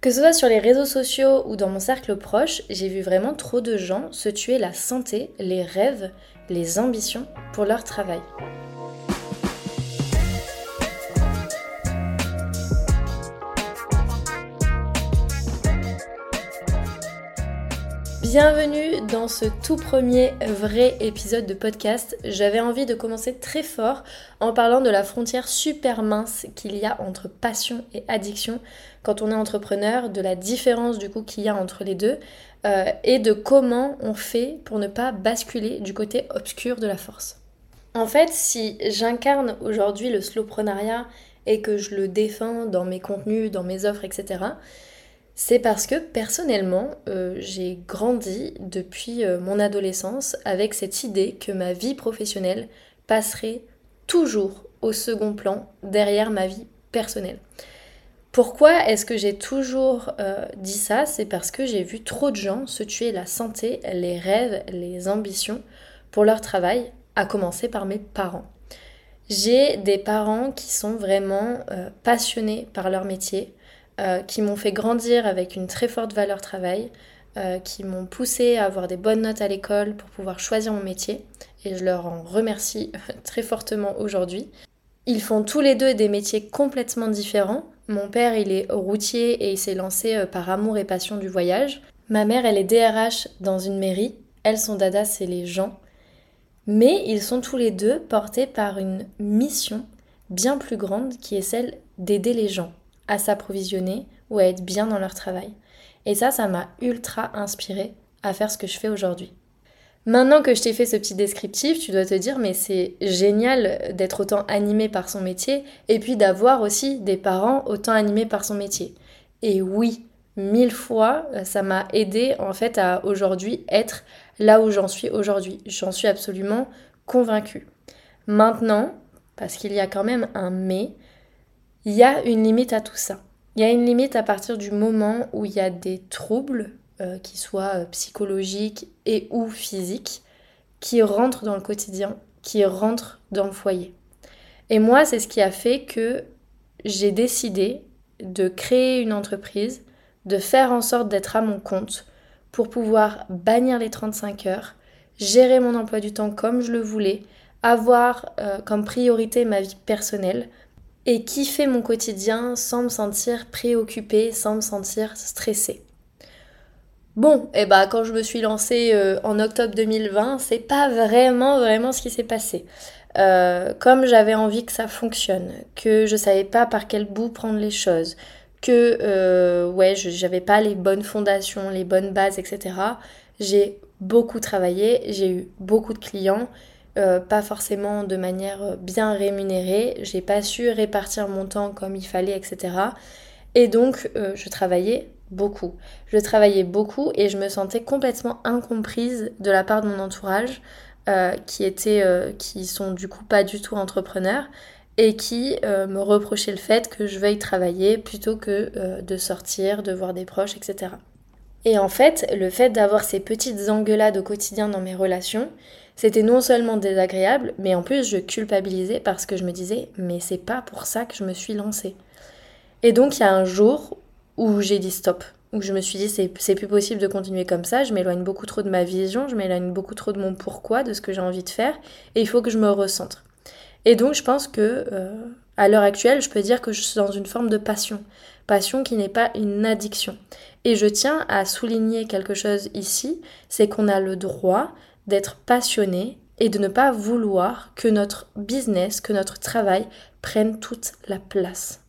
Que ce soit sur les réseaux sociaux ou dans mon cercle proche, j'ai vu vraiment trop de gens se tuer la santé, les rêves, les ambitions pour leur travail. Bienvenue dans ce tout premier vrai épisode de podcast. J'avais envie de commencer très fort en parlant de la frontière super mince qu'il y a entre passion et addiction quand on est entrepreneur, de la différence du coup qu'il y a entre les deux euh, et de comment on fait pour ne pas basculer du côté obscur de la force. En fait, si j'incarne aujourd'hui le slowprenariat et que je le défends dans mes contenus, dans mes offres, etc., c'est parce que personnellement, euh, j'ai grandi depuis euh, mon adolescence avec cette idée que ma vie professionnelle passerait toujours au second plan derrière ma vie personnelle. Pourquoi est-ce que j'ai toujours euh, dit ça? C'est parce que j'ai vu trop de gens se tuer la santé, les rêves, les ambitions pour leur travail, à commencer par mes parents. J'ai des parents qui sont vraiment passionnés par leur métier, euh, qui m'ont fait grandir avec une très forte valeur travail, euh, qui m'ont poussé à avoir des bonnes notes à l'école pour pouvoir choisir mon métier. Et je leur en remercie très fortement aujourd'hui. Ils font tous les deux des métiers complètement différents. Mon père, il est routier et il s'est lancé euh, par amour et passion du voyage. Ma mère, elle est DRH dans une mairie. Elle, son dada, c'est les gens. Mais ils sont tous les deux portés par une mission bien plus grande qui est celle d'aider les gens à s'approvisionner ou à être bien dans leur travail. Et ça, ça m'a ultra inspiré à faire ce que je fais aujourd'hui. Maintenant que je t'ai fait ce petit descriptif, tu dois te dire mais c'est génial d'être autant animé par son métier et puis d'avoir aussi des parents autant animés par son métier. Et oui, mille fois, ça m'a aidé en fait à aujourd'hui être là où j'en suis aujourd'hui. J'en suis absolument convaincue. Maintenant, parce qu'il y a quand même un mais, il y a une limite à tout ça. Il y a une limite à partir du moment où il y a des troubles, euh, qui soient euh, psychologiques et ou physiques, qui rentrent dans le quotidien, qui rentrent dans le foyer. Et moi, c'est ce qui a fait que j'ai décidé de créer une entreprise, de faire en sorte d'être à mon compte pour pouvoir bannir les 35 heures, gérer mon emploi du temps comme je le voulais, avoir euh, comme priorité ma vie personnelle, et kiffer mon quotidien sans me sentir préoccupée, sans me sentir stressée. Bon, et eh bah quand je me suis lancée euh, en octobre 2020, c'est pas vraiment vraiment ce qui s'est passé. Euh, comme j'avais envie que ça fonctionne, que je savais pas par quel bout prendre les choses, que euh, ouais, j'avais pas les bonnes fondations, les bonnes bases, etc. J'ai beaucoup travaillé, j'ai eu beaucoup de clients, euh, pas forcément de manière euh, bien rémunérée, j'ai pas su répartir mon temps comme il fallait, etc. Et donc euh, je travaillais beaucoup. Je travaillais beaucoup et je me sentais complètement incomprise de la part de mon entourage, qui étaient, qui sont du coup pas du tout entrepreneurs et qui me reprochaient le fait que je veuille travailler plutôt que de sortir, de voir des proches, etc. Et en fait, le fait d'avoir ces petites engueulades au quotidien dans mes relations, c'était non seulement désagréable, mais en plus je culpabilisais parce que je me disais mais c'est pas pour ça que je me suis lancée. Et donc il y a un jour où j'ai dit stop, où je me suis dit c'est plus possible de continuer comme ça, je m'éloigne beaucoup trop de ma vision, je m'éloigne beaucoup trop de mon pourquoi, de ce que j'ai envie de faire, et il faut que je me recentre. Et donc je pense que euh, à l'heure actuelle, je peux dire que je suis dans une forme de passion, passion qui n'est pas une addiction. Et je tiens à souligner quelque chose ici, c'est qu'on a le droit d'être passionné et de ne pas vouloir que notre business, que notre travail prenne toute la place.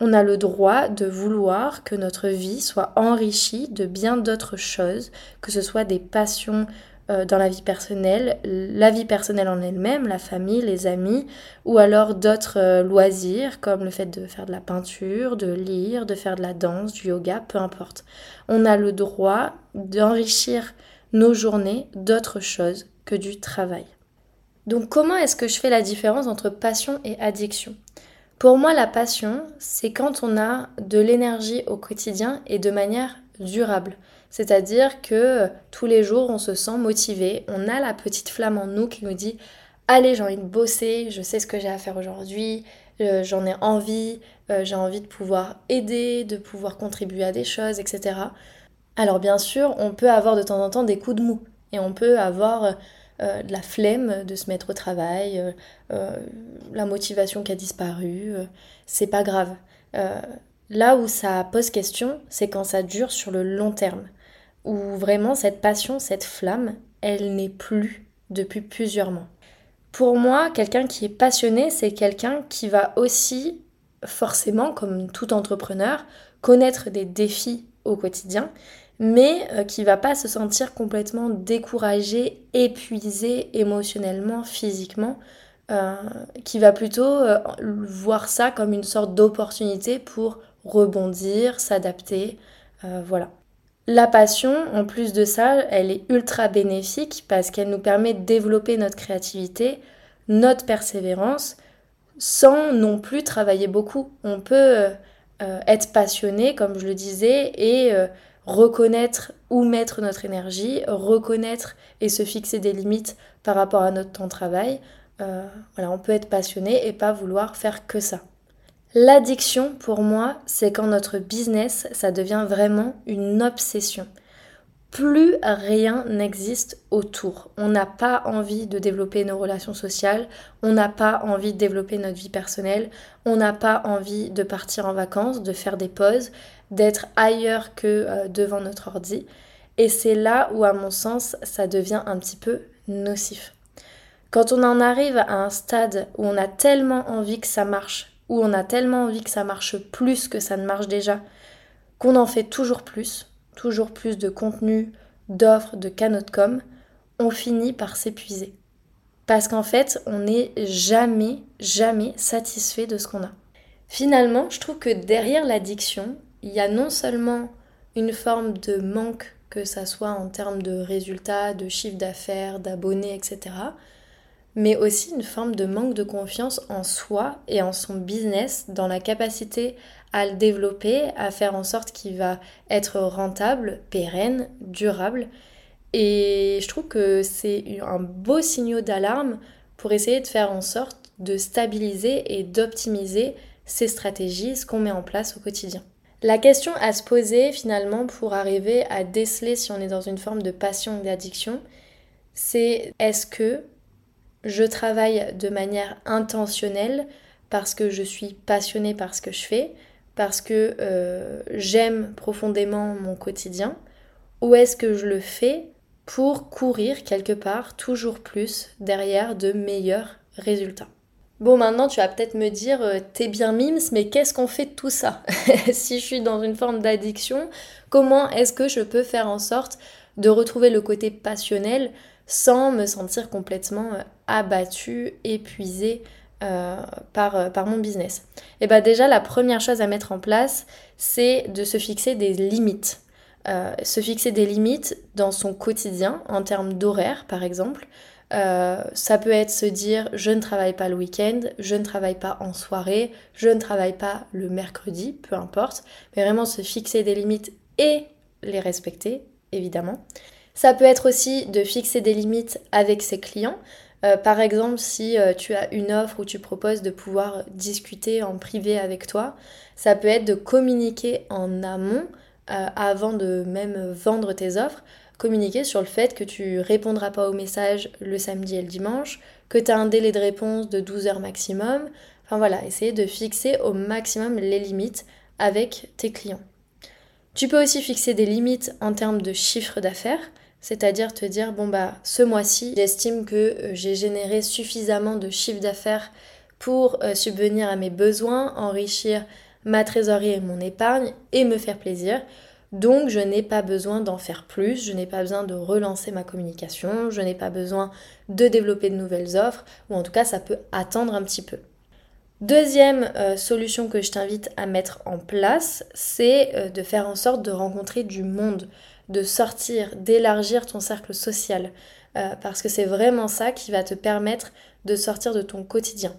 On a le droit de vouloir que notre vie soit enrichie de bien d'autres choses, que ce soit des passions euh, dans la vie personnelle, la vie personnelle en elle-même, la famille, les amis, ou alors d'autres euh, loisirs comme le fait de faire de la peinture, de lire, de faire de la danse, du yoga, peu importe. On a le droit d'enrichir nos journées d'autres choses que du travail. Donc comment est-ce que je fais la différence entre passion et addiction? Pour moi, la passion, c'est quand on a de l'énergie au quotidien et de manière durable. C'est-à-dire que tous les jours, on se sent motivé, on a la petite flamme en nous qui nous dit Allez, j'ai envie de bosser, je sais ce que j'ai à faire aujourd'hui, j'en ai envie, j'ai envie de pouvoir aider, de pouvoir contribuer à des choses, etc. Alors bien sûr, on peut avoir de temps en temps des coups de mou et on peut avoir de la flemme de se mettre au travail, la motivation qui a disparu, c'est pas grave. là où ça pose question, c'est quand ça dure sur le long terme, où vraiment cette passion, cette flamme, elle n'est plus depuis plusieurs mois. Pour moi, quelqu'un qui est passionné, c'est quelqu'un qui va aussi, forcément, comme tout entrepreneur, connaître des défis au quotidien, mais euh, qui va pas se sentir complètement découragé, épuisé émotionnellement, physiquement, euh, qui va plutôt euh, voir ça comme une sorte d'opportunité pour rebondir, s'adapter, voilà. La passion, en plus de ça, elle est ultra bénéfique parce qu'elle nous permet de développer notre créativité, notre persévérance, sans non plus travailler beaucoup. On peut être passionné, comme je le disais, et reconnaître où mettre notre énergie, reconnaître et se fixer des limites par rapport à notre temps de travail. voilà, on peut être passionné et pas vouloir faire que ça. L'addiction, pour moi, c'est quand notre business, ça devient vraiment une obsession. Plus rien n'existe autour. On n'a pas envie de développer nos relations sociales, on n'a pas envie de développer notre vie personnelle, on n'a pas envie de partir en vacances, de faire des pauses, d'être ailleurs que euh, devant notre ordi. Et c'est là où, à mon sens, ça devient un petit peu nocif. Quand on en arrive à un stade où on a tellement envie que ça marche, où on a tellement envie que ça marche plus que ça ne marche déjà, qu'on en fait toujours plus, toujours plus de contenu, d'offres, de canaux de com, on finit par s'épuiser. Parce qu'en fait, on n'est jamais, jamais satisfait de ce qu'on a. Finalement, je trouve que derrière l'addiction, il y a non seulement une forme de manque, que ça soit en termes de résultats, de chiffre d'affaires, d'abonnés, etc., mais aussi une forme de manque de confiance en soi et en son business, dans la capacité à le développer, à faire en sorte qu'il va être rentable, pérenne, durable. Et je trouve que c'est un beau signal d'alarme pour essayer de faire en sorte de stabiliser et d'optimiser ces stratégies, ce qu'on met en place au quotidien. La question à se poser finalement pour arriver à déceler si on est dans une forme de passion ou d'addiction, c'est est-ce que je travaille de manière intentionnelle parce que je suis passionnée par ce que je fais, parce que euh, j'aime profondément mon quotidien, ou est-ce que je le fais pour courir quelque part toujours plus derrière de meilleurs résultats? Bon, maintenant tu vas peut-être me dire, euh, t'es bien mimes, mais qu'est-ce qu'on fait de tout ça? Si je suis dans une forme d'addiction, comment est-ce que je peux faire en sorte de retrouver le côté passionnel sans me sentir complètement euh, abattue, épuisée euh, par, mon business? Et bien déjà, la première chose à mettre en place, c'est de se fixer des limites. Se fixer des limites dans son quotidien, en termes d'horaire par exemple. ça peut être se dire je ne travaille pas le week-end, je ne travaille pas en soirée, je ne travaille pas le mercredi, peu importe. Mais vraiment se fixer des limites et les respecter, évidemment. Ça peut être aussi de fixer des limites avec ses clients. Euh, par exemple, si euh, tu as une offre où tu proposes de pouvoir discuter en privé avec toi, ça peut être de communiquer en amont, euh, avant de même vendre tes offres, communiquer sur le fait que tu répondras pas aux messages le samedi et le dimanche, que tu as un délai de réponse de 12 heures maximum. Enfin voilà, essayer de fixer au maximum les limites avec tes clients. Tu peux aussi fixer des limites en termes de chiffre d'affaires. C'est-à-dire te dire, bon bah ce mois-ci, j'estime que euh, j'ai généré suffisamment de chiffre d'affaires pour euh, subvenir à mes besoins, enrichir ma trésorerie et mon épargne et me faire plaisir. Donc je n'ai pas besoin d'en faire plus, je n'ai pas besoin de relancer ma communication, je n'ai pas besoin de développer de nouvelles offres, ou en tout cas ça peut attendre un petit peu. Deuxième euh, solution que je t'invite à mettre en place, c'est de faire en sorte de rencontrer du monde de sortir, d'élargir ton cercle social. Euh, parce que c'est vraiment ça qui va te permettre de sortir de ton quotidien.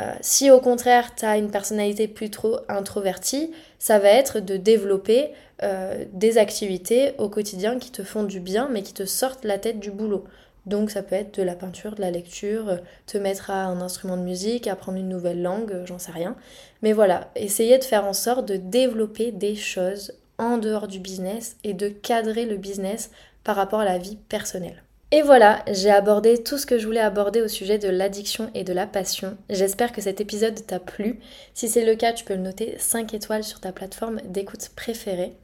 Euh, si au contraire tu as une personnalité plus trop introvertie, ça va être de développer euh, des activités au quotidien qui te font du bien mais qui te sortent la tête du boulot. Donc ça peut être de la peinture, de la lecture, te mettre à un instrument de musique, apprendre une nouvelle langue, j'en sais rien. Mais voilà, essayer de faire en sorte de développer des choses en dehors du business et de cadrer le business par rapport à la vie personnelle. Et voilà, j'ai abordé tout ce que je voulais aborder au sujet de l'addiction et de la passion. J'espère que cet épisode t'a plu. Si c'est le cas, tu peux le noter 5 étoiles sur ta plateforme d'écoute préférée.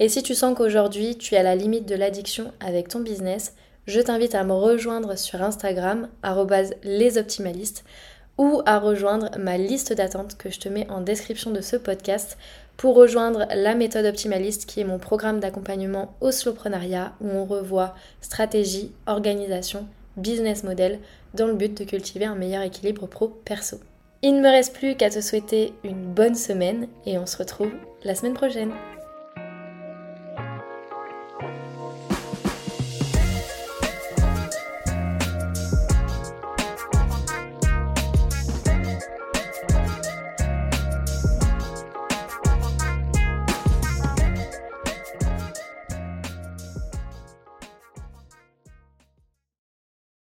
Et si tu sens qu'aujourd'hui tu es à la limite de l'addiction avec ton business, je t'invite à me rejoindre sur Instagram, lesoptimalistes, ou à rejoindre ma liste d'attente que je te mets en description de ce podcast pour rejoindre la méthode optimaliste qui est mon programme d'accompagnement au slowprenariat où on revoit stratégie, organisation, business model dans le but de cultiver un meilleur équilibre pro-perso. Il ne me reste plus qu'à te souhaiter une bonne semaine et on se retrouve la semaine prochaine.